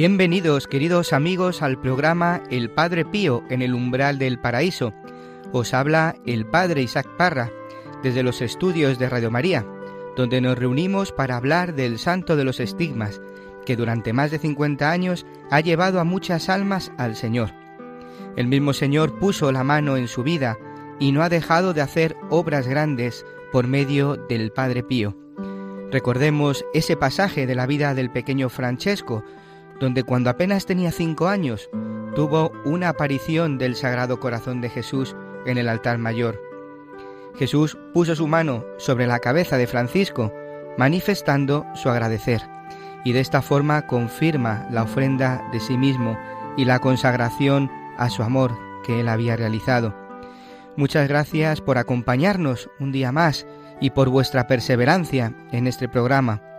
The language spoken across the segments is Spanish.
Bienvenidos, queridos amigos, al programa El Padre Pío en el umbral del paraíso. Os habla el Padre Isaac Parra desde los estudios de Radio María, donde nos reunimos para hablar del Santo de los Estigmas, que durante más de 50 años ha llevado a muchas almas al Señor. El mismo Señor puso la mano en su vida y no ha dejado de hacer obras grandes por medio del Padre Pío. Recordemos ese pasaje de la vida del pequeño Francesco, donde cuando apenas tenía cinco años tuvo una aparición del Sagrado Corazón de Jesús en el altar mayor. Jesús puso su mano sobre la cabeza de Francisco, manifestando su agradecer, y de esta forma confirma la ofrenda de sí mismo y la consagración a su amor que él había realizado. Muchas gracias por acompañarnos un día más y por vuestra perseverancia en este programa.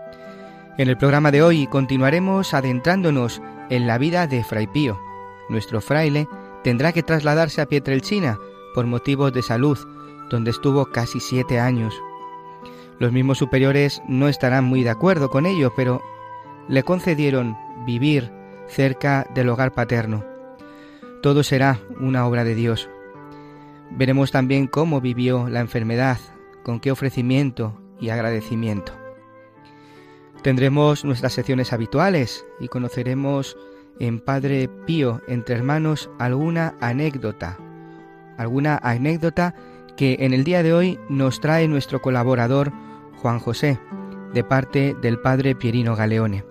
En el programa de hoy continuaremos adentrándonos en la vida de Fray Pío. Nuestro fraile tendrá que trasladarse a Pietrelcina por motivos de salud, donde estuvo casi siete años. Los mismos superiores no estarán muy de acuerdo con ello, pero le concedieron vivir cerca del hogar paterno. Todo será una obra de Dios. Veremos también cómo vivió la enfermedad, con qué ofrecimiento y agradecimiento. Tendremos nuestras secciones habituales y conoceremos en Padre Pío entre hermanos alguna anécdota, alguna anécdota que en el día de hoy nos trae nuestro colaborador Juan José, de parte del Padre Pierino Galeone.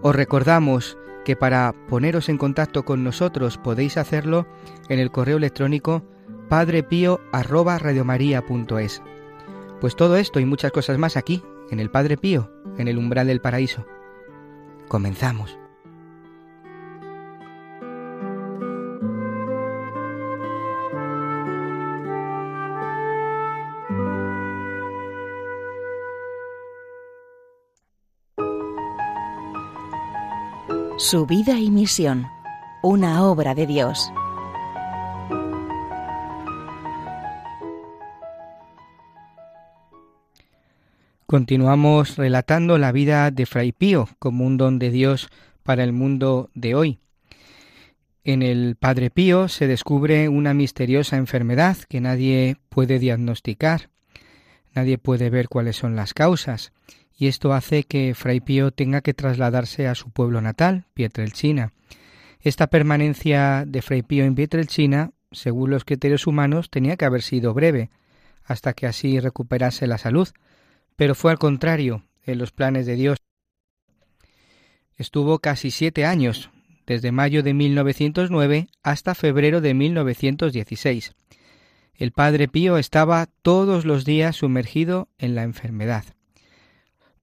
Os recordamos que para poneros en contacto con nosotros podéis hacerlo en el correo electrónico padrepío@radiomaria.es. Pues todo esto y muchas cosas más aquí en el Padre Pío, en el umbral del paraíso. Comenzamos. Su vida y misión, una obra de Dios. Continuamos relatando la vida de Fray Pío como un don de Dios para el mundo de hoy. En el Padre Pío se descubre una misteriosa enfermedad que nadie puede diagnosticar, nadie puede ver cuáles son las causas, y esto hace que Fray Pío tenga que trasladarse a su pueblo natal, Pietrelcina. Esta permanencia de Fray Pío en Pietrelcina, según los criterios humanos, tenía que haber sido breve, hasta que así recuperase la salud, pero fue al contrario en los planes de Dios. Estuvo casi siete años, desde mayo de 1909 hasta febrero de 1916. El padre Pío estaba todos los días sumergido en la enfermedad.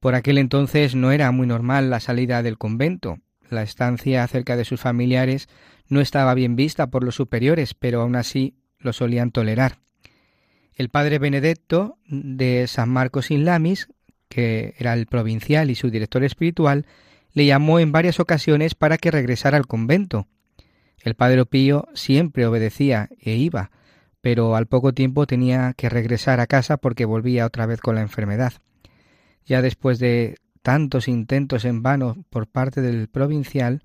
Por aquel entonces no era muy normal la salida del convento. La estancia cerca de sus familiares no estaba bien vista por los superiores, pero aún así lo solían tolerar. El padre Benedetto de San Marcos in Lamis, que era el provincial y su director espiritual, le llamó en varias ocasiones para que regresara al convento. El padre Pío siempre obedecía e iba, pero al poco tiempo tenía que regresar a casa porque volvía otra vez con la enfermedad. Ya después de tantos intentos en vano por parte del provincial,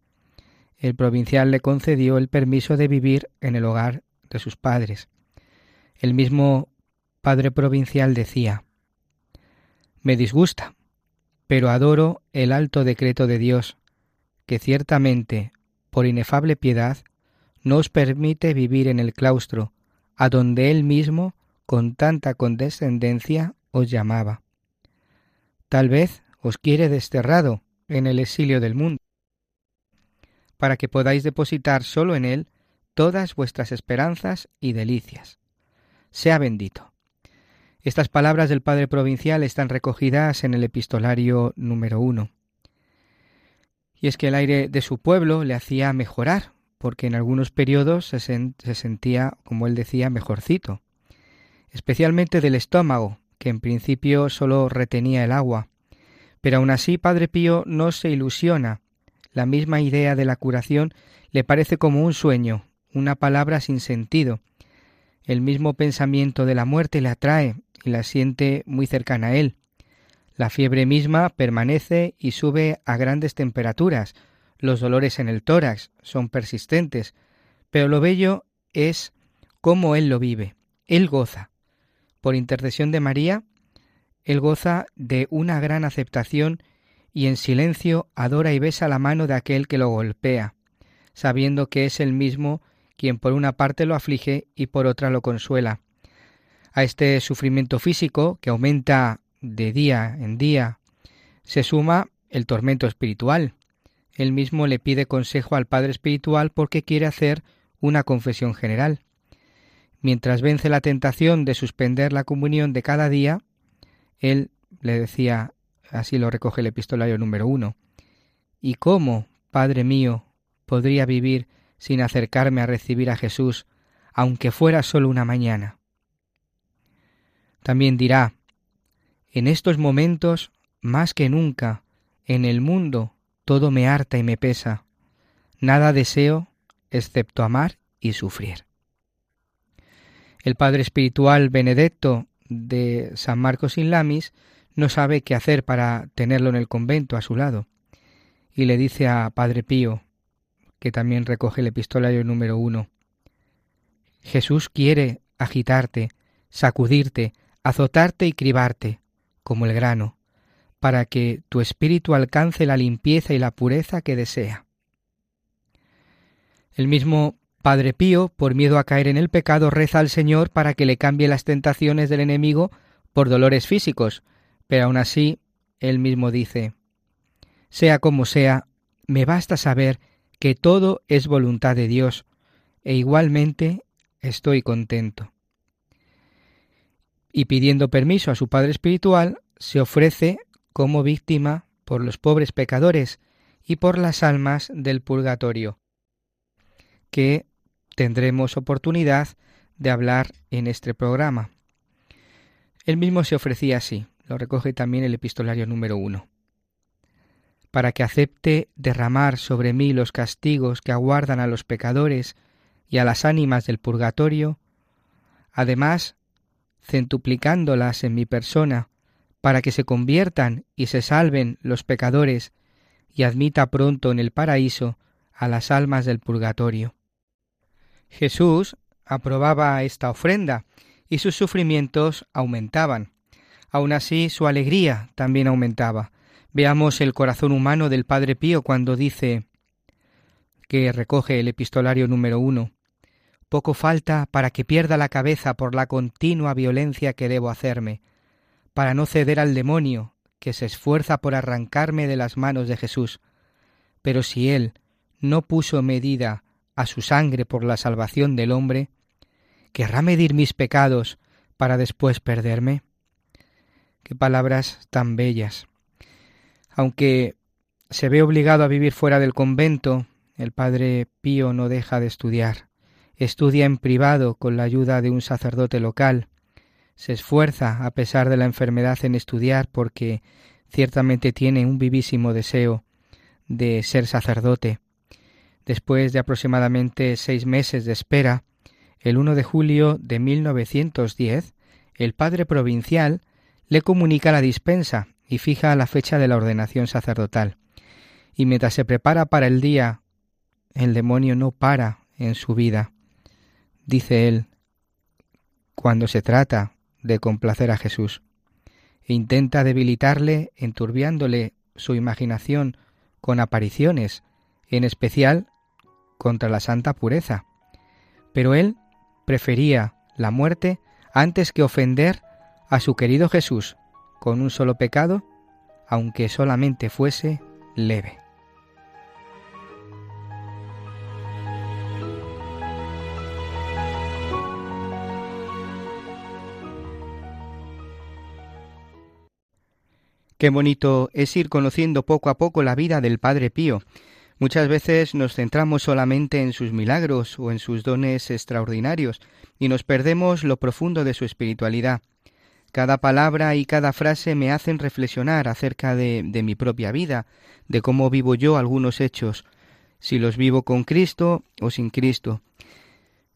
el provincial le concedió el permiso de vivir en el hogar de sus padres. El mismo padre provincial decía, Me disgusta, pero adoro el alto decreto de Dios, que ciertamente, por inefable piedad, no os permite vivir en el claustro, a donde Él mismo, con tanta condescendencia, os llamaba. Tal vez os quiere desterrado en el exilio del mundo, para que podáis depositar solo en Él todas vuestras esperanzas y delicias. Sea bendito. Estas palabras del Padre Provincial están recogidas en el epistolario número uno. Y es que el aire de su pueblo le hacía mejorar, porque en algunos periodos se, se sentía, como él decía, mejorcito, especialmente del estómago, que en principio solo retenía el agua. Pero aún así Padre Pío no se ilusiona. La misma idea de la curación le parece como un sueño, una palabra sin sentido. El mismo pensamiento de la muerte le atrae y la siente muy cercana a él. La fiebre misma permanece y sube a grandes temperaturas. Los dolores en el tórax son persistentes, pero lo bello es cómo él lo vive. Él goza. Por intercesión de María, él goza de una gran aceptación y en silencio adora y besa la mano de aquel que lo golpea, sabiendo que es el mismo quien por una parte lo aflige y por otra lo consuela. A este sufrimiento físico, que aumenta de día en día, se suma el tormento espiritual. Él mismo le pide consejo al Padre Espiritual porque quiere hacer una confesión general. Mientras vence la tentación de suspender la comunión de cada día, él le decía, así lo recoge el epistolario número uno, ¿y cómo, Padre mío, podría vivir sin acercarme a recibir a Jesús, aunque fuera solo una mañana. También dirá, en estos momentos, más que nunca, en el mundo todo me harta y me pesa, nada deseo excepto amar y sufrir. El Padre Espiritual Benedetto de San Marcos in Lamis no sabe qué hacer para tenerlo en el convento a su lado, y le dice a Padre Pío, que también recoge el epistolario número uno. Jesús quiere agitarte, sacudirte, azotarte y cribarte, como el grano, para que tu espíritu alcance la limpieza y la pureza que desea. El mismo Padre Pío, por miedo a caer en el pecado, reza al Señor para que le cambie las tentaciones del enemigo por dolores físicos, pero aún así él mismo dice, Sea como sea, me basta saber que todo es voluntad de Dios, e igualmente estoy contento. Y pidiendo permiso a su Padre Espiritual, se ofrece como víctima por los pobres pecadores y por las almas del purgatorio, que tendremos oportunidad de hablar en este programa. Él mismo se ofrecía así, lo recoge también el epistolario número uno para que acepte derramar sobre mí los castigos que aguardan a los pecadores y a las ánimas del purgatorio, además centuplicándolas en mi persona, para que se conviertan y se salven los pecadores y admita pronto en el paraíso a las almas del purgatorio. Jesús aprobaba esta ofrenda y sus sufrimientos aumentaban. Aun así su alegría también aumentaba, Veamos el corazón humano del Padre Pío cuando dice que recoge el epistolario número uno. Poco falta para que pierda la cabeza por la continua violencia que debo hacerme, para no ceder al demonio que se esfuerza por arrancarme de las manos de Jesús. Pero si Él no puso medida a su sangre por la salvación del hombre, ¿querrá medir mis pecados para después perderme? Qué palabras tan bellas. Aunque se ve obligado a vivir fuera del convento, el padre Pío no deja de estudiar. Estudia en privado con la ayuda de un sacerdote local. Se esfuerza, a pesar de la enfermedad, en estudiar porque ciertamente tiene un vivísimo deseo de ser sacerdote. Después de aproximadamente seis meses de espera, el 1 de julio de 1910, el padre provincial le comunica la dispensa y fija la fecha de la ordenación sacerdotal. Y mientras se prepara para el día el demonio no para en su vida, dice él, cuando se trata de complacer a Jesús. E intenta debilitarle enturbiándole su imaginación con apariciones, en especial contra la santa pureza. Pero él prefería la muerte antes que ofender a su querido Jesús con un solo pecado, aunque solamente fuese leve. Qué bonito es ir conociendo poco a poco la vida del Padre Pío. Muchas veces nos centramos solamente en sus milagros o en sus dones extraordinarios y nos perdemos lo profundo de su espiritualidad. Cada palabra y cada frase me hacen reflexionar acerca de, de mi propia vida, de cómo vivo yo algunos hechos, si los vivo con Cristo o sin Cristo.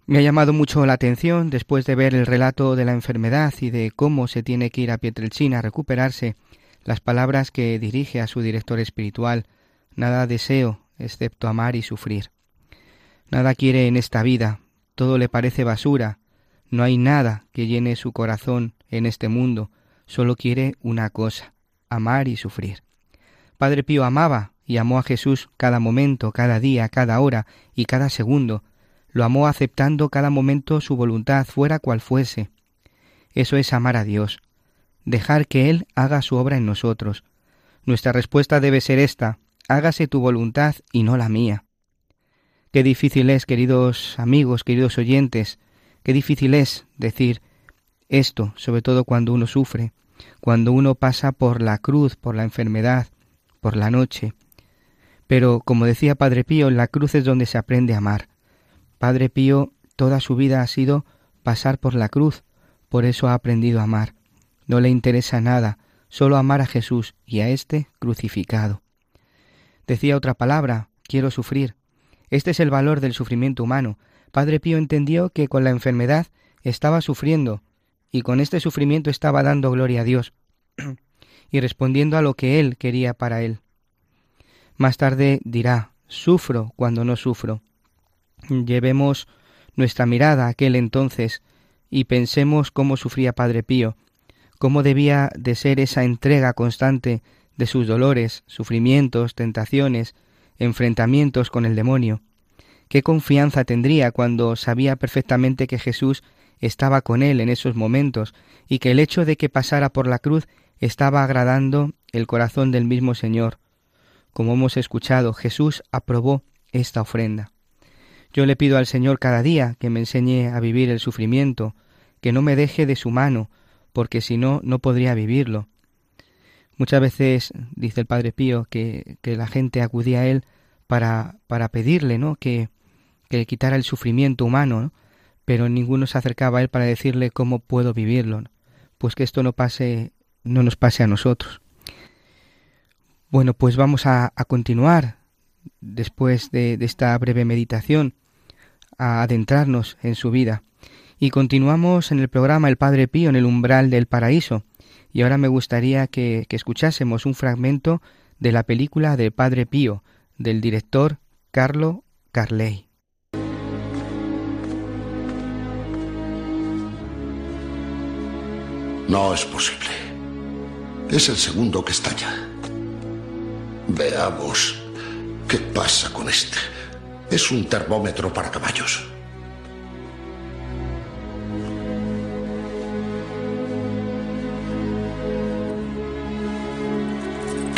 Me ha llamado mucho la atención, después de ver el relato de la enfermedad y de cómo se tiene que ir a Pietrelcina a recuperarse, las palabras que dirige a su director espiritual, nada deseo excepto amar y sufrir. Nada quiere en esta vida, todo le parece basura, no hay nada que llene su corazón en este mundo, solo quiere una cosa, amar y sufrir. Padre Pío amaba y amó a Jesús cada momento, cada día, cada hora y cada segundo, lo amó aceptando cada momento su voluntad fuera cual fuese. Eso es amar a Dios, dejar que Él haga su obra en nosotros. Nuestra respuesta debe ser esta, hágase tu voluntad y no la mía. Qué difícil es, queridos amigos, queridos oyentes, qué difícil es decir esto, sobre todo cuando uno sufre, cuando uno pasa por la cruz, por la enfermedad, por la noche. Pero, como decía Padre Pío, la cruz es donde se aprende a amar. Padre Pío toda su vida ha sido pasar por la cruz, por eso ha aprendido a amar. No le interesa nada, solo amar a Jesús y a éste crucificado. Decía otra palabra, quiero sufrir. Este es el valor del sufrimiento humano. Padre Pío entendió que con la enfermedad estaba sufriendo, y con este sufrimiento estaba dando gloria a Dios, y respondiendo a lo que Él quería para Él. Más tarde dirá, sufro cuando no sufro. Llevemos nuestra mirada a aquel entonces y pensemos cómo sufría Padre Pío, cómo debía de ser esa entrega constante de sus dolores, sufrimientos, tentaciones, enfrentamientos con el demonio. Qué confianza tendría cuando sabía perfectamente que Jesús estaba con él en esos momentos y que el hecho de que pasara por la cruz estaba agradando el corazón del mismo Señor. Como hemos escuchado, Jesús aprobó esta ofrenda. Yo le pido al Señor cada día que me enseñe a vivir el sufrimiento, que no me deje de su mano, porque si no, no podría vivirlo. Muchas veces, dice el Padre Pío, que, que la gente acudía a él para, para pedirle, ¿no? Que, que le quitara el sufrimiento humano, pero ninguno se acercaba a él para decirle cómo puedo vivirlo, pues que esto no pase, no nos pase a nosotros. Bueno, pues vamos a, a continuar después de, de esta breve meditación, a adentrarnos en su vida. Y continuamos en el programa El Padre Pío en el umbral del paraíso. Y ahora me gustaría que, escuchásemos un fragmento de la película del Padre Pío, del director Carlo Carley. No es posible. Es el segundo que estalla. Veamos qué pasa con este. Es un termómetro para caballos.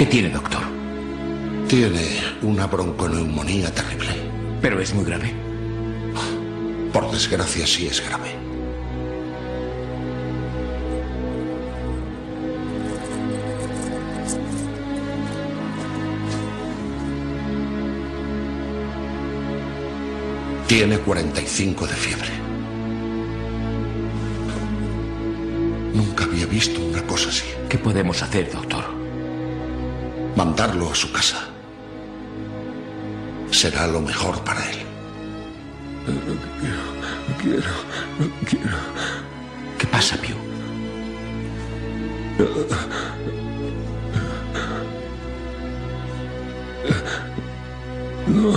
¿Qué tiene, doctor? Tiene una bronconeumonía terrible. Pero es muy grave. Por desgracia, sí es grave. Tiene 45 de fiebre. Nunca había visto una cosa así. ¿Qué podemos hacer, doctor? Mandarlo a su casa. Será lo mejor para él. No quiero, no quiero. ¿Qué pasa, Pío? No,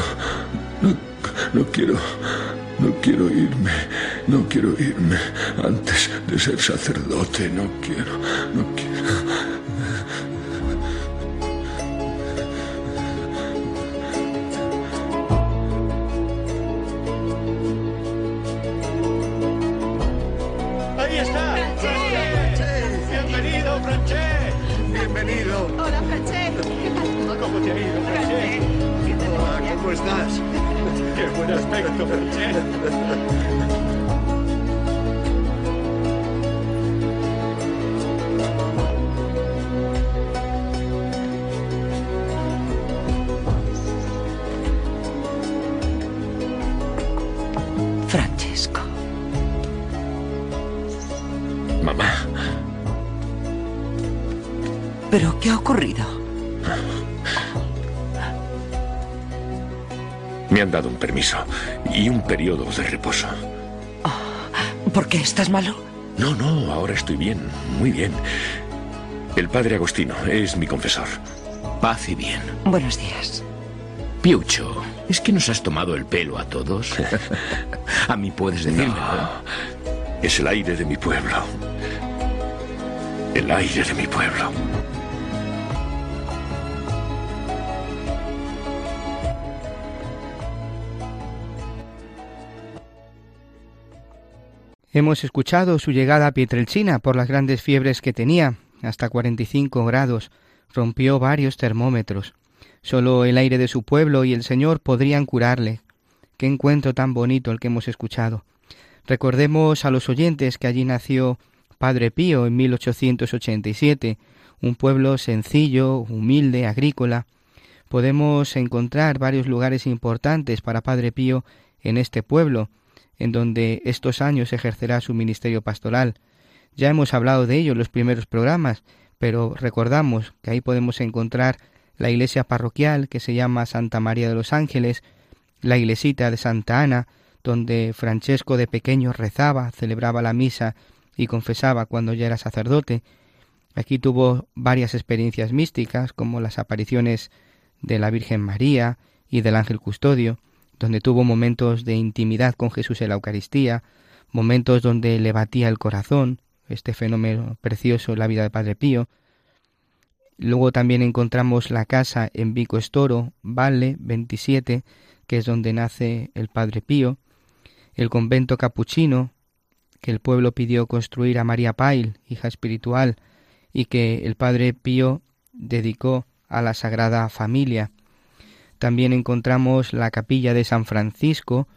no no quiero, no quiero irme, no quiero irme antes de ser sacerdote, no quiero, no quiero. Permiso y un periodo de reposo. ¿Por qué estás malo? No, no, ahora estoy bien, muy bien. El padre Agostino es mi confesor. Paz y bien. Buenos días. Piucho, ¿es que nos has tomado el pelo a todos? a mí puedes decirme. No, es el aire de mi pueblo. El aire de mi pueblo. Hemos escuchado su llegada a Pietrelcina por las grandes fiebres que tenía, hasta 45 grados, rompió varios termómetros. Solo el aire de su pueblo y el Señor podrían curarle. Qué encuentro tan bonito el que hemos escuchado. Recordemos a los oyentes que allí nació Padre Pío en 1887, un pueblo sencillo, humilde, agrícola. Podemos encontrar varios lugares importantes para Padre Pío en este pueblo, en donde estos años ejercerá su ministerio pastoral. Ya hemos hablado de ello en los primeros programas, pero recordamos que ahí podemos encontrar la iglesia parroquial que se llama Santa María de los Ángeles, la iglesita de Santa Ana, donde Francesco de pequeño rezaba, celebraba la misa y confesaba cuando ya era sacerdote. Aquí tuvo varias experiencias místicas, como las apariciones de la Virgen María y del ángel custodio, donde tuvo momentos de intimidad con Jesús en la Eucaristía, momentos donde le batía el corazón, este fenómeno precioso en la vida de Padre Pío. Luego también encontramos la casa en Vico Estoro, Valle 27, que es donde nace el Padre Pío, el convento capuchino, que el pueblo pidió construir a María Pail, hija espiritual, y que el Padre Pío dedicó a la Sagrada Familia. También encontramos la capilla de San Francisco,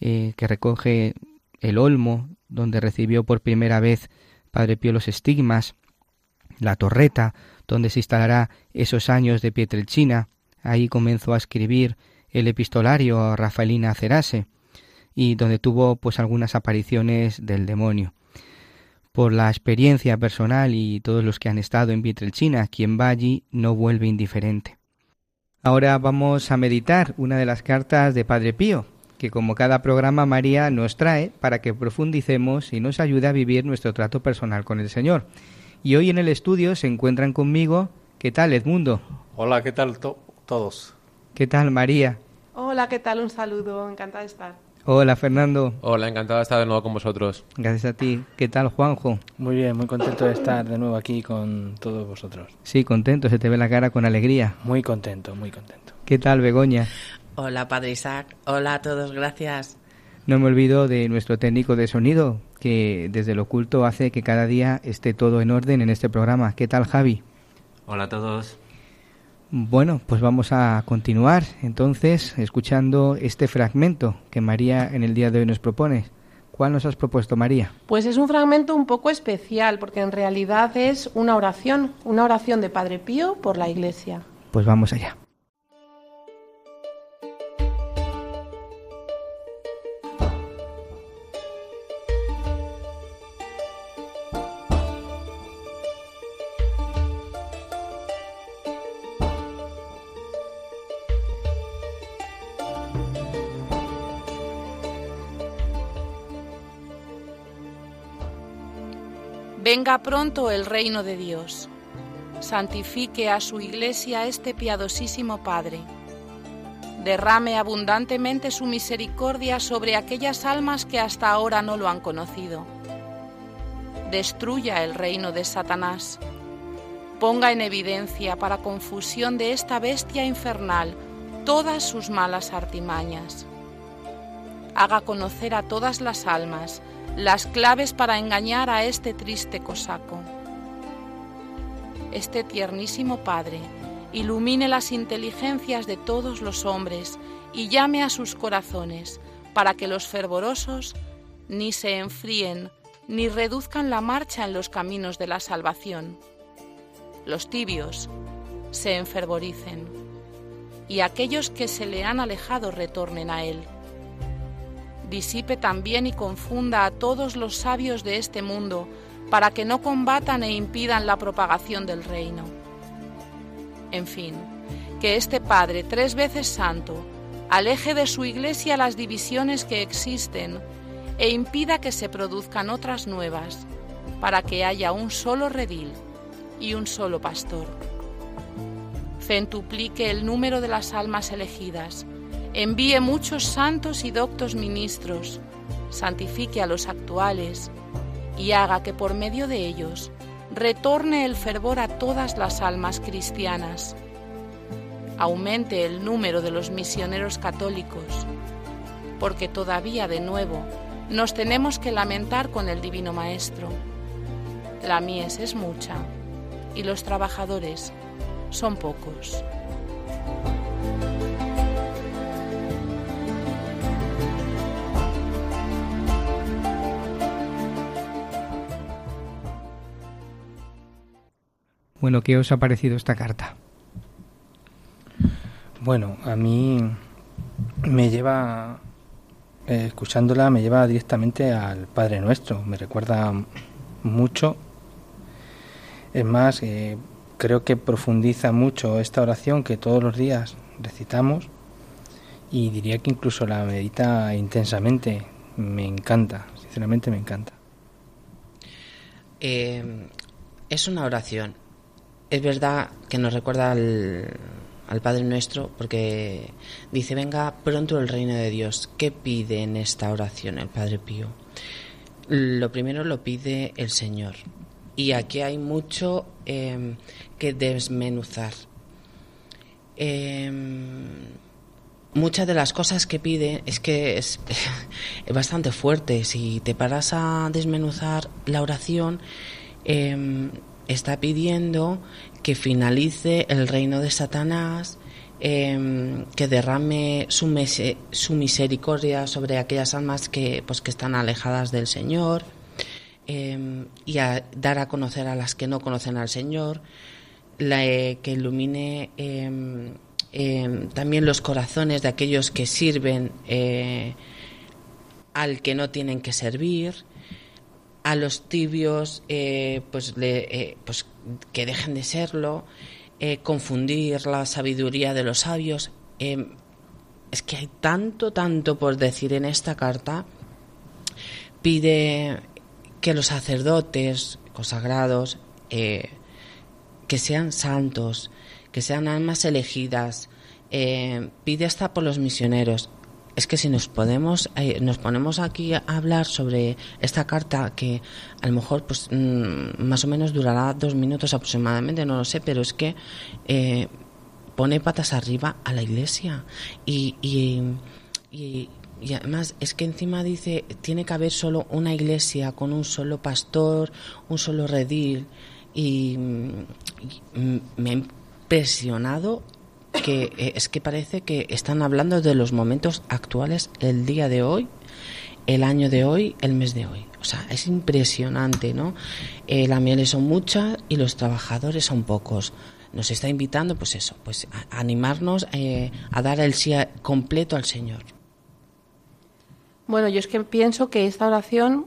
eh, que recoge el olmo, donde recibió por primera vez Padre Pío los estigmas, la torreta, donde se instalará esos años de Pietrelcina. Ahí comenzó a escribir el epistolario a Rafaelina Cerase y donde tuvo pues algunas apariciones del demonio. Por la experiencia personal y todos los que han estado en Pietrelcina, quien va allí no vuelve indiferente. Ahora vamos a meditar una de las cartas de Padre Pío, que como cada programa María nos trae para que profundicemos y nos ayude a vivir nuestro trato personal con el Señor. Y hoy en el estudio se encuentran conmigo, ¿qué tal Edmundo? Hola, ¿qué tal to- todos? ¿Qué tal María? Hola, ¿qué tal? Un saludo, encantada de estar. Hola Fernando, Hola, encantado de estar de nuevo con vosotros. gracias a ti. ¿Qué tal Juanjo? Muy bien, muy contento de estar de nuevo aquí con todos vosotros. Sí, contento, se te ve la cara con alegría. Muy contento, muy contento. ¿Qué tal Begoña? Hola, Padre Isaac. Hola a todos, gracias. No me olvido de nuestro técnico de sonido, que desde el oculto hace que cada día esté todo en orden en este programa. ¿Qué tal Javi? Hola a todos. Bueno, pues vamos a continuar entonces escuchando este fragmento que María en el día de hoy nos propone. ¿Cuál nos has propuesto, María? Pues es un fragmento un poco especial, porque en realidad es una oración, una oración de Padre Pío por la Iglesia. Pues vamos allá. Venga pronto el reino de Dios. Santifique a su iglesia este piadosísimo Padre. derrame abundantemente su misericordia sobre aquellas almas que hasta ahora no lo han conocido. Destruya el reino de Satanás. Ponga en evidencia para confusión de esta bestia infernal todas sus malas artimañas. Haga conocer a todas las almas las claves para engañar a este triste cosaco. Este tiernísimo Padre ilumine las inteligencias de todos los hombres y llame a sus corazones para que los fervorosos ni se enfríen ni reduzcan la marcha en los caminos de la salvación. Los tibios se enfervoricen y aquellos que se le han alejado retornen a él. Disipe también y confunda a todos los sabios de este mundo para que no combatan e impidan la propagación del reino. En fin, que este Padre tres veces santo aleje de su iglesia las divisiones que existen e impida que se produzcan otras nuevas, para que haya un solo redil y un solo pastor. Centuplique el número de las almas elegidas, envíe muchos santos y doctos ministros, santifique a los actuales y haga que por medio de ellos retorne el fervor a todas las almas cristianas. Aumente el número de los misioneros católicos, porque todavía de nuevo nos tenemos que lamentar con el Divino Maestro. La mies es mucha y los trabajadores son pocos. Bueno, ¿qué os ha parecido esta carta? Bueno, a mí me lleva, eh, escuchándola, me lleva directamente al Padre Nuestro. Me recuerda mucho. Es más, eh, creo que profundiza mucho esta oración que todos los días recitamos y diría que incluso la medita intensamente. Me encanta, sinceramente me encanta. Eh, es una oración es verdad que nos recuerda al, Padre Nuestro porque dice, venga pronto el reino de Dios. ¿Qué pide en esta oración el Padre Pío? Lo primero lo pide el Señor. Y aquí hay mucho em, que desmenuzar. Em, muchas de las cosas que pide es que es, es, bastante fuerte. Si te paras a desmenuzar la oración, eh, está pidiendo que finalice el reino de Satanás, em, que derrame su, misericordia sobre aquellas almas que, pues, que están alejadas del Señor em, y a dar a conocer a las que no conocen al Señor, la, eh, que ilumine em, también los corazones de aquellos que sirven eh, al que no tienen que servir a los tibios eh, pues, eh, pues que dejen de serlo, eh, confundir la sabiduría de los sabios. es que hay tanto, tanto por decir en esta carta. Pide que los sacerdotes consagrados, que sean santos, que sean almas elegidas. pide hasta por los misioneros es que si nos podemos eh, nos ponemos aquí a hablar sobre esta carta que a lo mejor pues mm, más o menos durará dos minutos aproximadamente no lo sé pero es que eh, pone patas arriba a la iglesia. Y, y, y, además es que encima dice tiene que haber solo una iglesia con un solo pastor un solo redil. Y me ha impresionado eh, es que parece que están hablando de los momentos actuales, el día de hoy, el año de hoy, el mes de hoy. O sea, es impresionante, ¿no? Eh, las mieles son muchas y los trabajadores son pocos. Nos está invitando, pues eso, pues a animarnos eh, a dar el sí completo al Señor. Bueno, yo es que pienso que esta oración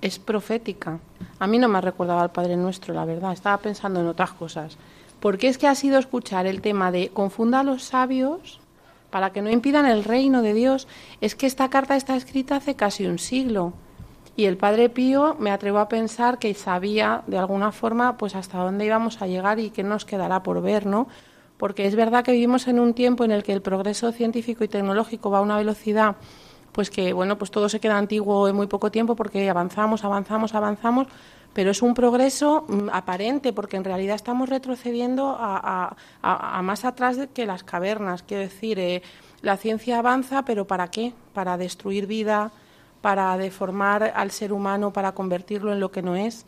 es profética. A mí no me ha recordado al Padre Nuestro, la verdad. Estaba pensando en otras cosas porque es que ha sido escuchar el tema de confunda a los sabios para que no impidan el reino de Dios. Es que esta carta está escrita hace casi un siglo. Y el Padre Pío me atrevo a pensar que sabía de alguna forma pues hasta dónde íbamos a llegar y qué nos quedará por ver, ¿no? porque es verdad que vivimos en un tiempo en el que el progreso científico y tecnológico va a una velocidad pues que bueno, pues todo se queda antiguo en muy poco tiempo porque avanzamos, avanzamos, avanzamos, pero es un progreso mm, aparente porque en realidad estamos retrocediendo a, más atrás que las cavernas. Quiero decir, eh, la ciencia avanza, pero ¿para qué? Para destruir vida, para deformar al ser humano, para convertirlo en lo que no es.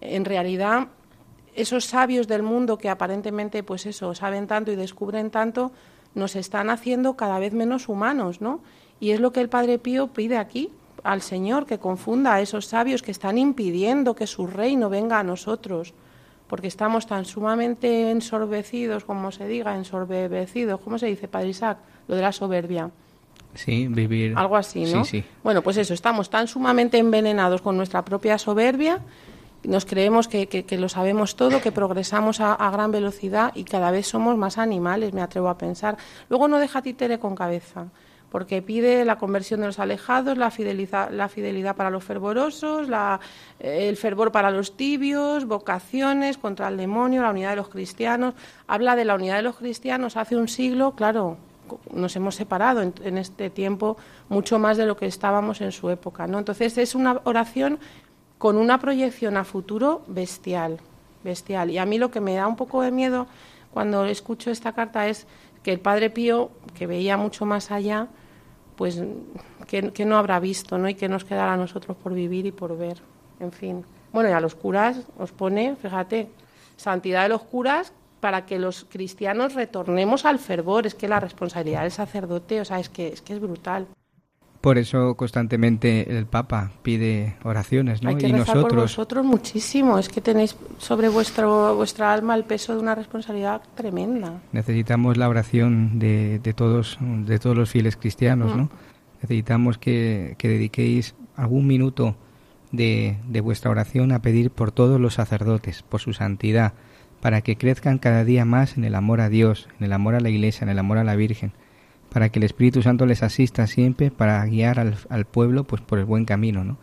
En realidad, esos sabios del mundo que aparentemente, pues eso, saben tanto y descubren tanto, nos están haciendo cada vez menos humanos, ¿no? Y es lo que el Padre Pío pide aquí al Señor, que confunda a esos sabios que están impidiendo que su reino venga a nosotros, porque estamos tan sumamente ensorbecidos, como se diga, ensorbecidos, ¿cómo se dice, Padre Isaac? Lo de la soberbia. Sí, vivir. Algo así, ¿no? Sí, sí. Bueno, pues eso, estamos tan sumamente envenenados con nuestra propia soberbia, nos creemos que, que, lo sabemos todo, que progresamos a, a, gran velocidad y cada vez somos más animales, me atrevo a pensar. Luego no deja títere con cabeza porque pide la conversión de los alejados, la fidelidad, para los fervorosos, el fervor para los tibios, vocaciones contra el demonio, la unidad de los cristianos. Habla de la unidad de los cristianos hace un siglo, claro, nos hemos separado en, este tiempo mucho más de lo que estábamos en su época. ¿no? Entonces es una oración con una proyección a futuro bestial, bestial. Y a mí lo que me da un poco de miedo cuando escucho esta carta es que el Padre Pío, que veía mucho más allá, pues que, no habrá visto, ¿no? Y que nos quedará a nosotros por vivir y por ver, en fin. Bueno, y a los curas os pone, fíjate, santidad de los curas para que los cristianos retornemos al fervor, es que la responsabilidad del sacerdote, o sea, es que es que es brutal. Por eso constantemente el Papa pide oraciones, ¿no? Hay que y rezar nosotros por vosotros muchísimo, es que tenéis sobre vuestro vuestra alma el peso de una responsabilidad tremenda. Necesitamos la oración de, de todos de todos los fieles cristianos, ¿no? Mm. Necesitamos que, que, dediquéis algún minuto de, de vuestra oración a pedir por todos los sacerdotes, por su santidad, para que crezcan cada día más en el amor a Dios, en el amor a la Iglesia, en el amor a la Virgen para que el Espíritu Santo les asista siempre para guiar al, pueblo pues por el buen camino, ¿no?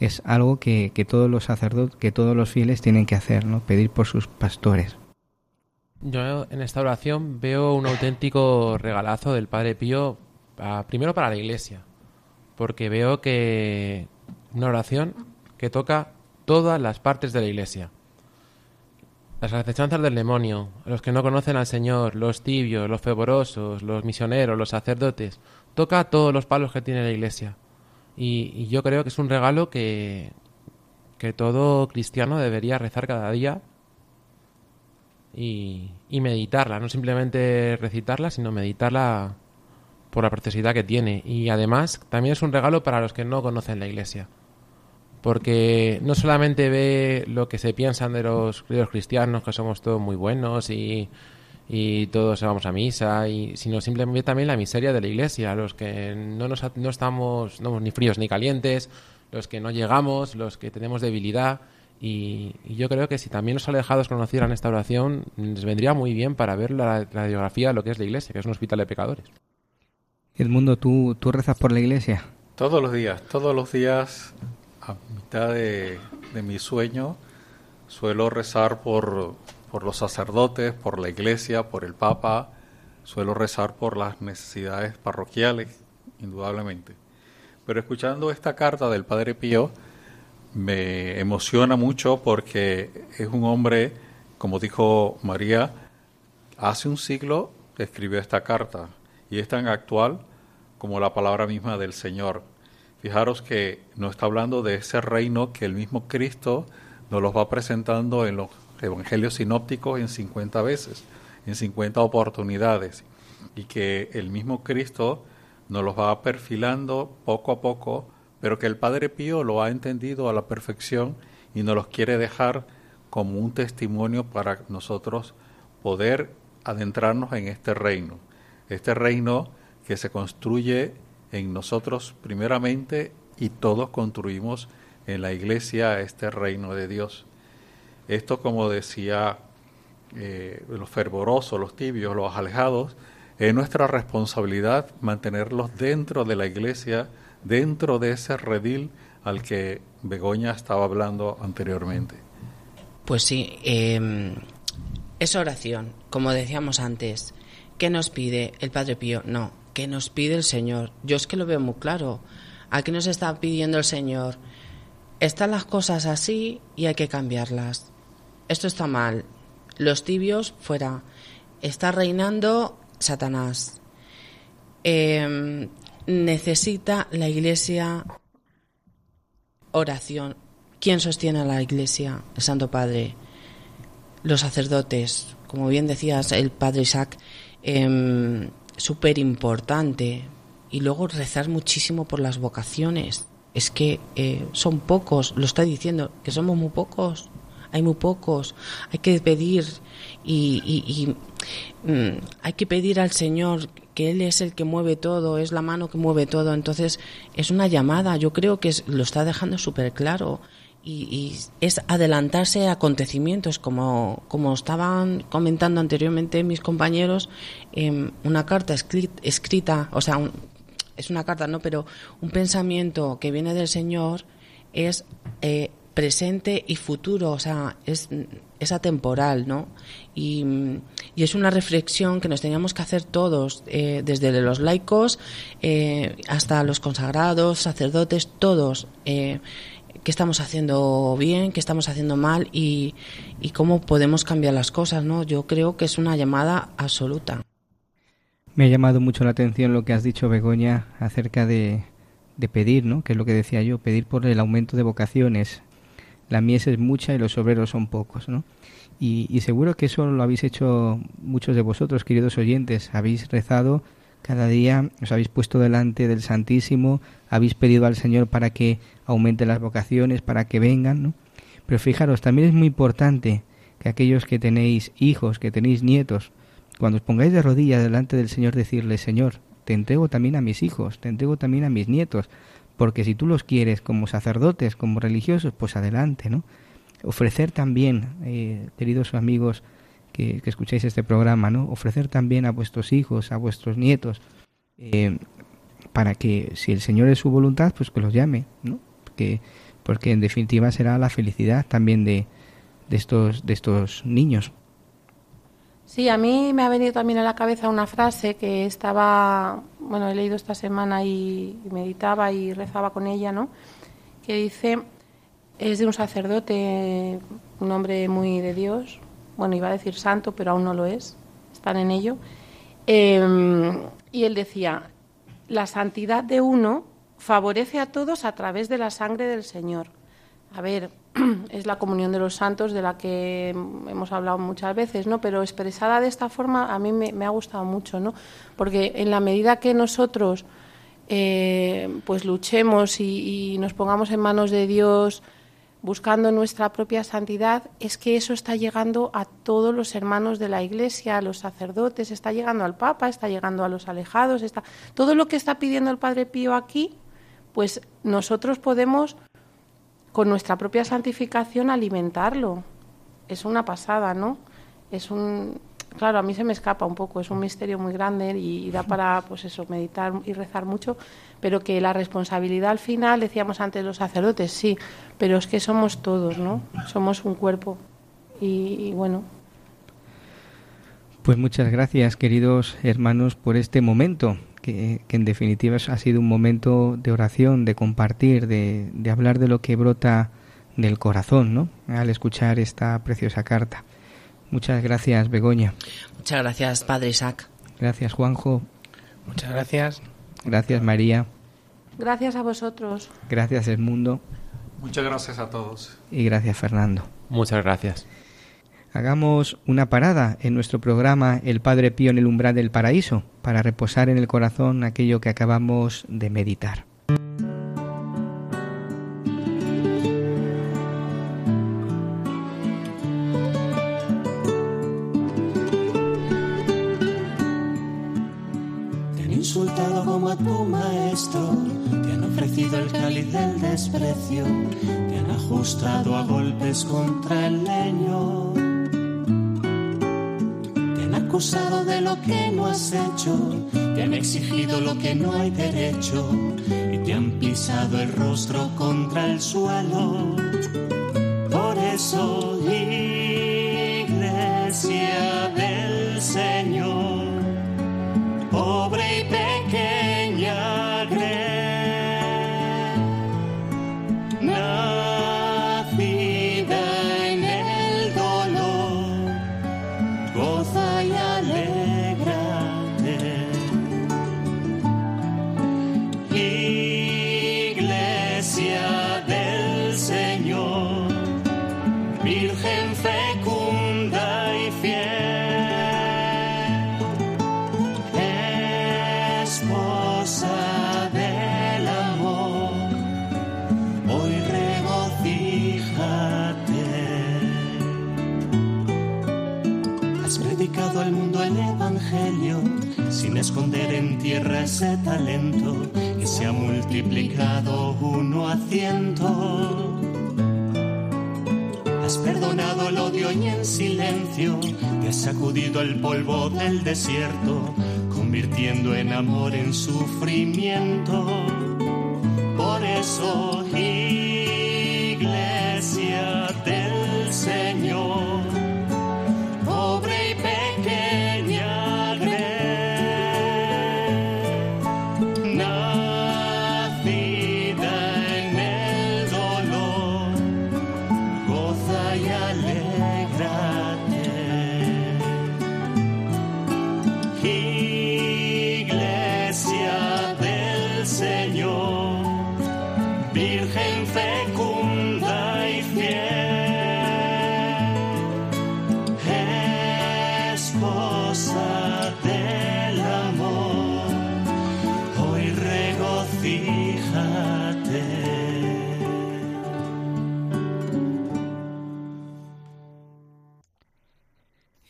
Es algo que, todos los sacerdotes, que todos los fieles tienen que hacer, ¿no? Pedir por sus pastores. Yo en esta oración veo un auténtico regalazo del Padre Pío, primero para la Iglesia, porque veo que una oración que toca todas las partes de la Iglesia las acechanzas del demonio, los que no conocen al Señor, los tibios, los fervorosos, los misioneros, los sacerdotes, toca todos los palos que tiene la Iglesia. Y, yo creo que es un regalo que, que todo cristiano debería rezar cada día y, y meditarla, no simplemente recitarla, sino meditarla por la preciosidad que tiene. Y además también es un regalo para los que no conocen la Iglesia porque no solamente ve lo que se piensan de los, cristianos, que somos todos muy buenos y, y todos vamos a misa, y, sino simplemente también la miseria de la iglesia, los que no, nos, no estamos no, ni fríos ni calientes, los que no llegamos, los que tenemos debilidad. Y, yo creo que si también los alejados conocieran esta oración, les vendría muy bien para ver la radiografía de lo que es la iglesia, que es un hospital de pecadores. Edmundo, ¿tú, ¿tú rezas por la iglesia? Todos los días, todos los días a mitad de, mi sueño suelo rezar por, por los sacerdotes, por la iglesia, por el Papa, suelo rezar por las necesidades parroquiales, indudablemente. Pero escuchando esta carta del Padre Pío, me emociona mucho porque es un hombre, como dijo María, hace un siglo escribió esta carta y es tan actual como la palabra misma del Señor. Fijaros que no está hablando de ese reino que el mismo Cristo nos los va presentando en los evangelios sinópticos en 50 veces, en 50 oportunidades, y que el mismo Cristo nos los va perfilando poco a poco, pero que el Padre Pío lo ha entendido a la perfección y nos los quiere dejar como un testimonio para nosotros poder adentrarnos en este reino, este reino que se construye en nosotros primeramente y todos construimos en la iglesia este reino de Dios. Esto, como decía eh, los fervorosos, los tibios, los alejados, es nuestra responsabilidad mantenerlos dentro de la iglesia, dentro de ese redil al que Begoña estaba hablando anteriormente. Pues sí, em, es oración, como decíamos antes. ¿Qué nos pide el Padre Pío? No, ¿qué nos pide el Señor? Yo es que lo veo muy claro. Aquí nos está pidiendo el Señor, están las cosas así y hay que cambiarlas. Esto está mal. Los tibios fuera. Está reinando Satanás. Em, necesita la iglesia oración. ¿Quién sostiene a la iglesia? El Santo Padre. Los sacerdotes. Como bien decías, el Padre Isaac. Eh, Súper importante. Y luego rezar muchísimo por las vocaciones. Es que eh, son pocos, lo está diciendo, que somos muy pocos hay muy pocos, hay que pedir y, mm, hay que pedir al Señor que Él es el que mueve todo, es la mano que mueve todo, entonces es una llamada, yo creo que lo está dejando súper claro y, es adelantarse a acontecimientos, como, como estaban comentando anteriormente mis compañeros, eh, una carta escrita, o sea, es una carta, ¿no? Pero un pensamiento que viene del Señor es eh, presente y futuro, o sea, es, es atemporal, ¿no? Y, es una reflexión que nos teníamos que hacer todos, eh, desde los laicos eh, hasta los consagrados, sacerdotes, todos. Eh, qué estamos haciendo bien, qué estamos haciendo mal y, y cómo podemos cambiar las cosas, ¿no? Yo creo que es una llamada absoluta. Me ha llamado mucho la atención lo que has dicho, Begoña, acerca de, de pedir, ¿no? Que es lo que decía yo, pedir por el aumento de vocaciones, la mies es mucha y los obreros son pocos, ¿no? Y, seguro que eso lo habéis hecho muchos de vosotros, queridos oyentes. Habéis rezado cada día, os habéis puesto delante del Santísimo, habéis pedido al Señor para que aumente las vocaciones, para que vengan, ¿no? Pero fijaros, también es muy importante que aquellos que tenéis hijos, que tenéis nietos, cuando os pongáis de rodillas delante del Señor, decirle, Señor, te entrego también a mis hijos, te entrego también a mis nietos, porque si tú los quieres como sacerdotes, como religiosos, pues adelante, ¿no? Ofrecer también, eh, queridos amigos que, escucháis este programa, ¿no? Ofrecer también a vuestros hijos, a vuestros nietos, eh, para que si el Señor es su voluntad, pues que los llame, ¿no? Porque, porque en definitiva será la felicidad también de, de, estos, de estos niños. Sí, a mí me ha venido también a la cabeza una frase que estaba, bueno, he leído esta semana y, meditaba y rezaba con ella, ¿no? Que dice, es de un sacerdote, un hombre muy de Dios, bueno, iba a decir santo, pero aún no lo es, están en ello. Em, y él decía, la santidad de uno favorece a todos a través de la sangre del Señor. A ver, es la comunión de los santos de la que hemos hablado muchas veces, ¿no? Pero expresada de esta forma a mí me, ha gustado mucho, ¿no? Porque en la medida que nosotros eh, pues luchemos y, nos pongamos en manos de Dios buscando nuestra propia santidad, es que eso está llegando a todos los hermanos de la Iglesia, a los sacerdotes, está llegando al Papa, está llegando a los alejados, está todo lo que está pidiendo el Padre Pío aquí, pues nosotros podemos con nuestra propia santificación alimentarlo. Es una pasada, ¿no? Es un claro, a mí se me escapa un poco, es un misterio muy grande y, da para pues eso, meditar y rezar mucho, pero que la responsabilidad al final, decíamos antes los sacerdotes, sí, pero es que somos todos, ¿no? Somos un cuerpo y bueno, pues muchas gracias, queridos hermanos, por este momento que, en definitiva ha sido un momento de oración, de compartir, de, de hablar de lo que brota del corazón, ¿no? Al escuchar esta preciosa carta. Muchas gracias, Begoña. Muchas gracias, Padre Isaac. Gracias, Juanjo. Muchas gracias. Gracias, María. Gracias a vosotros. Gracias, Edmundo. Muchas gracias a todos. Y gracias, Fernando. Muchas gracias. Hagamos una parada en nuestro programa El Padre Pío en el umbral del paraíso para reposar en el corazón aquello que acabamos de meditar. Te han insultado como a tu maestro, te han ofrecido el cáliz del desprecio, te han ajustado a golpes contra el leño acusado de lo que no has hecho, te han exigido lo que no hay derecho y te han pisado el rostro contra el suelo. Multiplicado uno a ciento. Has perdonado el odio y en silencio te has sacudido el polvo del desierto, convirtiendo en amor en sufrimiento. Por eso,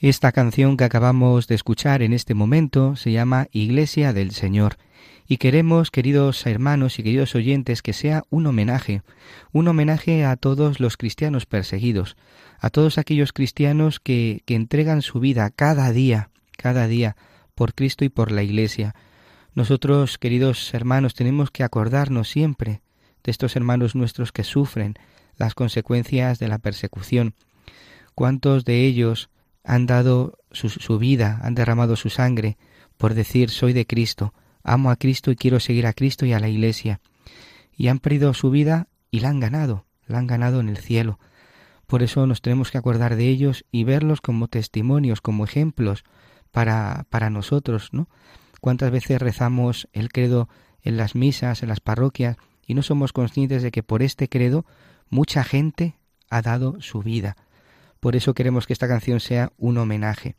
Esta canción que acabamos de escuchar en este momento se llama Iglesia del Señor y queremos, queridos hermanos y queridos oyentes, que sea un homenaje, un homenaje a todos los cristianos perseguidos, a todos aquellos cristianos que, que entregan su vida cada día, cada día, por Cristo y por la Iglesia. Nosotros, queridos hermanos, tenemos que acordarnos siempre de estos hermanos nuestros que sufren las consecuencias de la persecución. ¿Cuántos de ellos han dado su, vida, han derramado su sangre por decir soy de Cristo, amo a Cristo y quiero seguir a Cristo y a la Iglesia. Y han perdido su vida y la han ganado, la han ganado en el cielo. Por eso nos tenemos que acordar de ellos y verlos como testimonios, como ejemplos para, para nosotros, ¿no? ¿Cuántas veces rezamos el credo en las misas, en las parroquias, y no somos conscientes de que por este credo mucha gente ha dado su vida? Por eso queremos que esta canción sea un homenaje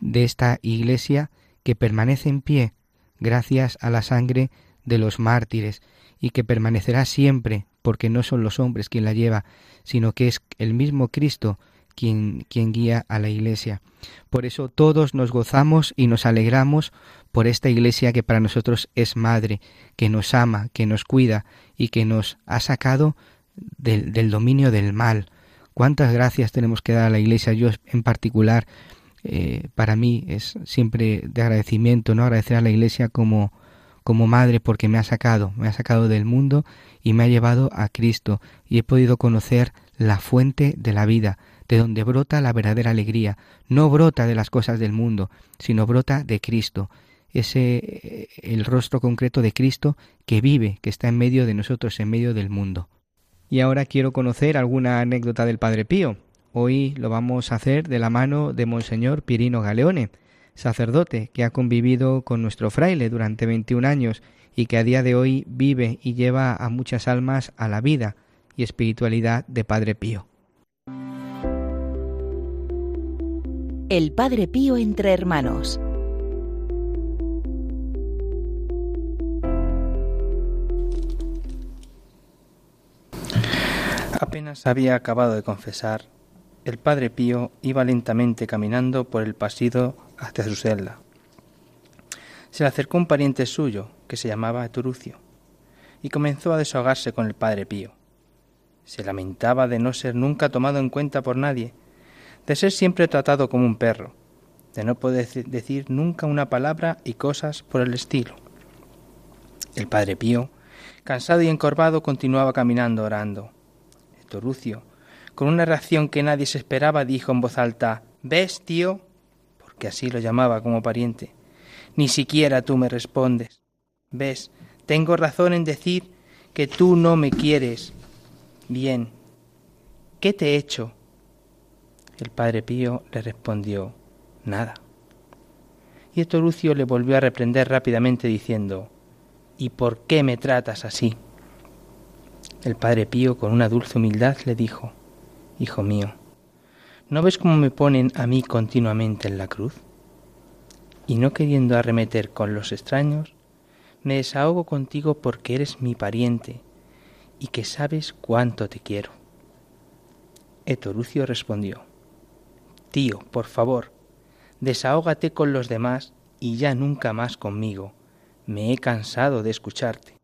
de esta iglesia que permanece en pie gracias a la sangre de los mártires y que permanecerá siempre porque no son los hombres quien la lleva, sino que es el mismo Cristo quien, quien guía a la iglesia. Por eso todos nos gozamos y nos alegramos por esta iglesia que para nosotros es madre, que nos ama, que nos cuida y que nos ha sacado del, del dominio del mal, cuántas gracias tenemos que dar a la Iglesia. Yo en particular, eh, para mí es siempre de agradecimiento, ¿no? Agradecer a la Iglesia como, como madre porque me ha sacado, me ha sacado del mundo y me ha llevado a Cristo y he podido conocer la fuente de la vida, de donde brota la verdadera alegría. No brota de las cosas del mundo, sino brota de Cristo. Ese el rostro concreto de Cristo que vive, que está en medio de nosotros, en medio del mundo. Y ahora quiero conocer alguna anécdota del Padre Pío. Hoy lo vamos a hacer de la mano de Monseñor Pirino Galeone, sacerdote que ha convivido con nuestro fraile durante 21 años y que a día de hoy vive y lleva a muchas almas a la vida y espiritualidad de Padre Pío. El Padre Pío entre hermanos. Apenas había acabado de confesar, el padre Pío iba lentamente caminando por el pasillo hacia su celda. Se le acercó un pariente suyo, que se llamaba Turucio, y comenzó a desahogarse con el padre Pío. Se lamentaba de no ser nunca tomado en cuenta por nadie, de ser siempre tratado como un perro, de no poder decir nunca una palabra y cosas por el estilo. El padre Pío, cansado y encorvado, continuaba caminando orando. Torucio, con una reacción que nadie se esperaba, dijo en voz alta ¿Ves, tío? porque así lo llamaba como pariente. Ni siquiera tú me respondes. ¿Ves? Tengo razón en decir que tú no me quieres. Bien. ¿Qué te he hecho? El padre Pío le respondió Nada. Y Torucio le volvió a reprender rápidamente diciendo ¿Y por qué me tratas así? El padre Pío, con una dulce humildad, le dijo Hijo mío, ¿no ves cómo me ponen a mí continuamente en la cruz? Y no queriendo arremeter con los extraños, Me desahogo contigo porque eres mi pariente y que sabes cuánto te quiero. Etorucio respondió, Tío, por favor, desahógate con los demás y ya nunca más conmigo. Me he cansado de escucharte.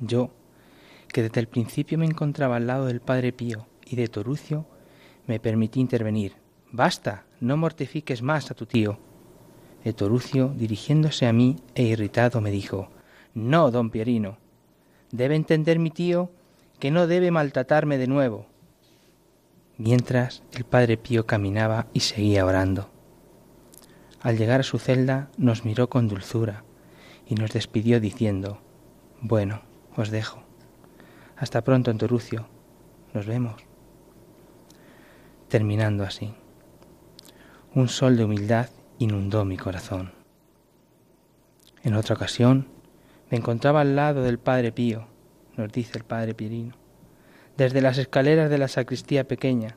Yo, que desde el principio me encontraba al lado del Padre Pío y de Torucio, me permití intervenir. Basta, no mortifiques más a tu tío. Etorucio, dirigiéndose a mí e irritado, me dijo No, don Pierino. Debe entender mi tío que no debe maltratarme de nuevo. Mientras el padre Pío caminaba y seguía orando. Al llegar a su celda nos miró con dulzura y nos despidió diciendo Bueno, os dejo. Hasta pronto, Etorucio. Nos vemos. Terminando así. Un sol de humildad inundó mi corazón. En otra ocasión me encontraba al lado del Padre Pío, nos dice el Padre Pirino, desde las escaleras de la sacristía pequeña,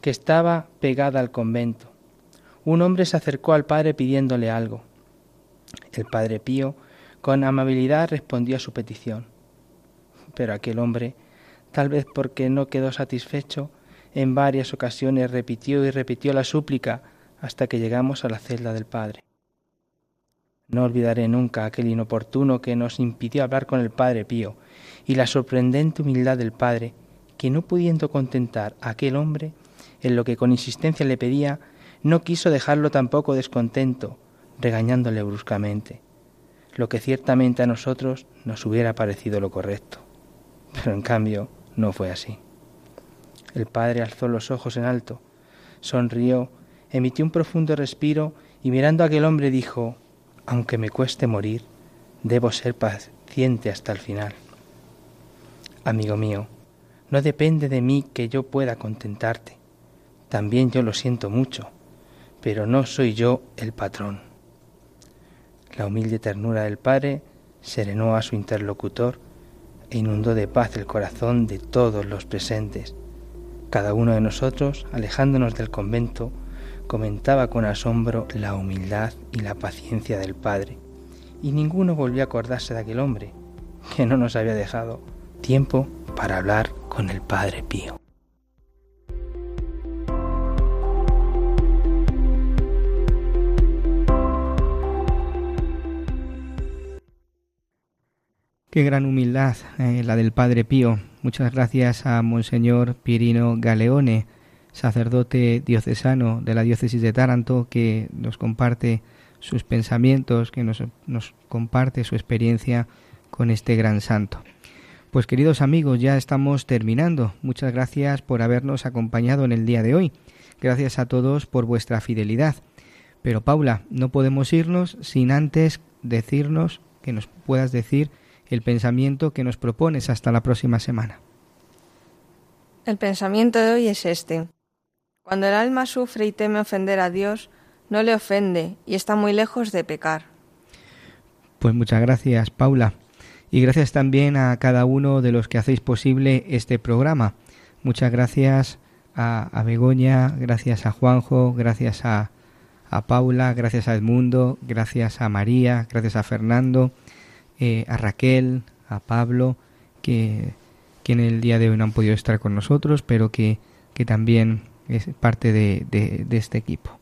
que estaba pegada al convento. Un hombre se acercó al Padre pidiéndole algo. El Padre Pío con amabilidad respondió a su petición. Pero aquel hombre, tal vez porque no quedó satisfecho, en varias ocasiones repitió y repitió la súplica hasta que llegamos a la celda del Padre. No olvidaré nunca aquel inoportuno que nos impidió hablar con el Padre Pío y la sorprendente humildad del Padre, que no pudiendo contentar a aquel hombre en lo que con insistencia le pedía, no quiso dejarlo tampoco descontento, regañándole bruscamente, lo que ciertamente a nosotros nos hubiera parecido lo correcto. Pero en cambio no fue así. El Padre alzó los ojos en alto, sonrió emitió un profundo respiro y mirando a aquel hombre dijo, aunque me cueste morir, debo ser paciente hasta el final. Amigo mío, no depende de mí que yo pueda contentarte. También yo lo siento mucho, pero no soy yo el patrón. La humilde ternura del Padre serenó a su interlocutor e inundó de paz el corazón de todos los presentes. Cada uno de nosotros, alejándonos del convento, comentaba con asombro la humildad y la paciencia del Padre, y ninguno volvió a acordarse de aquel hombre, que no nos había dejado tiempo para hablar con el Padre Pío. Qué gran humildad eh, la del Padre Pío. Muchas gracias a Monseñor Pirino Galeone sacerdote diocesano de la diócesis de Taranto, que nos comparte sus pensamientos, que nos, nos comparte su experiencia con este gran santo. Pues queridos amigos, ya estamos terminando. Muchas gracias por habernos acompañado en el día de hoy. Gracias a todos por vuestra fidelidad. Pero Paula, no podemos irnos sin antes decirnos que nos puedas decir el pensamiento que nos propones hasta la próxima semana. El pensamiento de hoy es este. Cuando el alma sufre y teme ofender a Dios, no le ofende y está muy lejos de pecar. Pues muchas gracias, Paula. Y gracias también a cada uno de los que hacéis posible este programa. Muchas gracias a, Begoña, gracias a Juanjo, gracias a, a, Paula, gracias a Edmundo, gracias a María, gracias a Fernando, eh, a Raquel, a Pablo, que, que en el día de hoy no han podido estar con nosotros, pero que, que también es parte de, de, este equipo.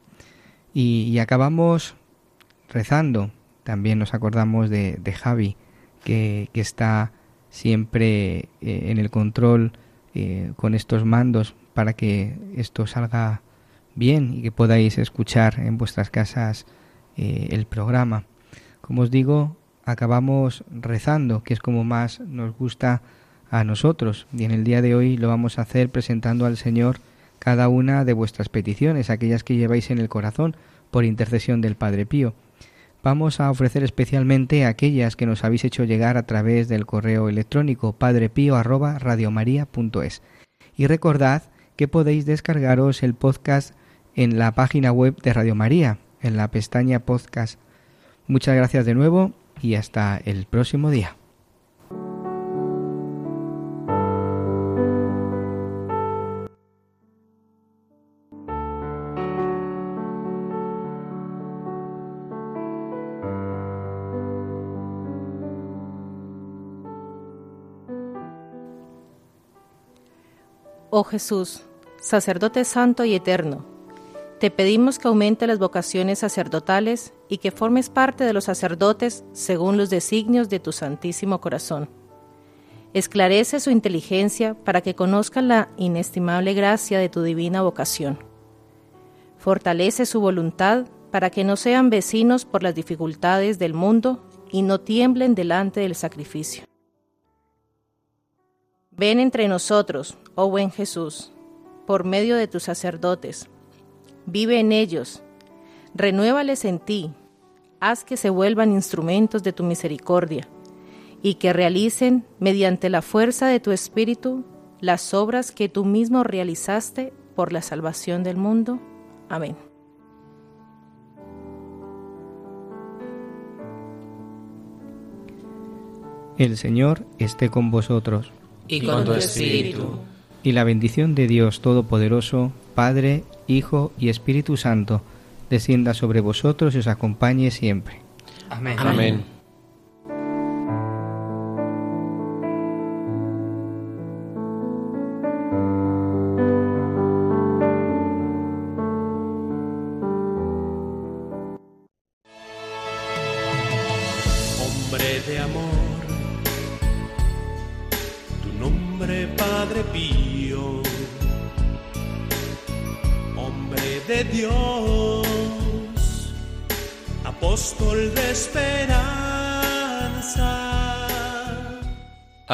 Y, acabamos rezando, también nos acordamos de, de Javi, que, que, está siempre eh, en el control eh, con estos mandos para que esto salga bien y que podáis escuchar en vuestras casas el programa. Como os digo, acabamos rezando, que es como más nos gusta a nosotros. Y en el día de hoy lo vamos a hacer presentando al Señor cada una de vuestras peticiones, aquellas que lleváis en el corazón, por intercesión del Padre Pío. Vamos a ofrecer especialmente aquellas que nos habéis hecho llegar a través del correo electrónico padrepío@radiomaria.es. Y recordad que podéis descargaros el podcast en la página web de Radio María, en la pestaña podcast. Muchas gracias de nuevo y hasta el próximo día. Oh Jesús, sacerdote santo y eterno, te pedimos que aumente las vocaciones sacerdotales y que formes parte de los sacerdotes según los designios de tu Santísimo Corazón. Esclarece su inteligencia para que conozcan la inestimable gracia de tu divina vocación. Fortalece su voluntad para que no sean vecinos por las dificultades del mundo y no tiemblen delante del sacrificio. Ven entre nosotros, oh buen Jesús, por medio de tus sacerdotes, vive en ellos, renuévales en ti, haz que se vuelvan instrumentos de tu misericordia y que realicen, mediante la fuerza de tu espíritu, las obras que tú mismo realizaste por la salvación del mundo. Amén. El Señor esté con vosotros. Y con tu espíritu. Y la bendición de Dios Todopoderoso, Padre, Hijo y Espíritu Santo, descienda sobre vosotros y os acompañe siempre. Amén. Amén.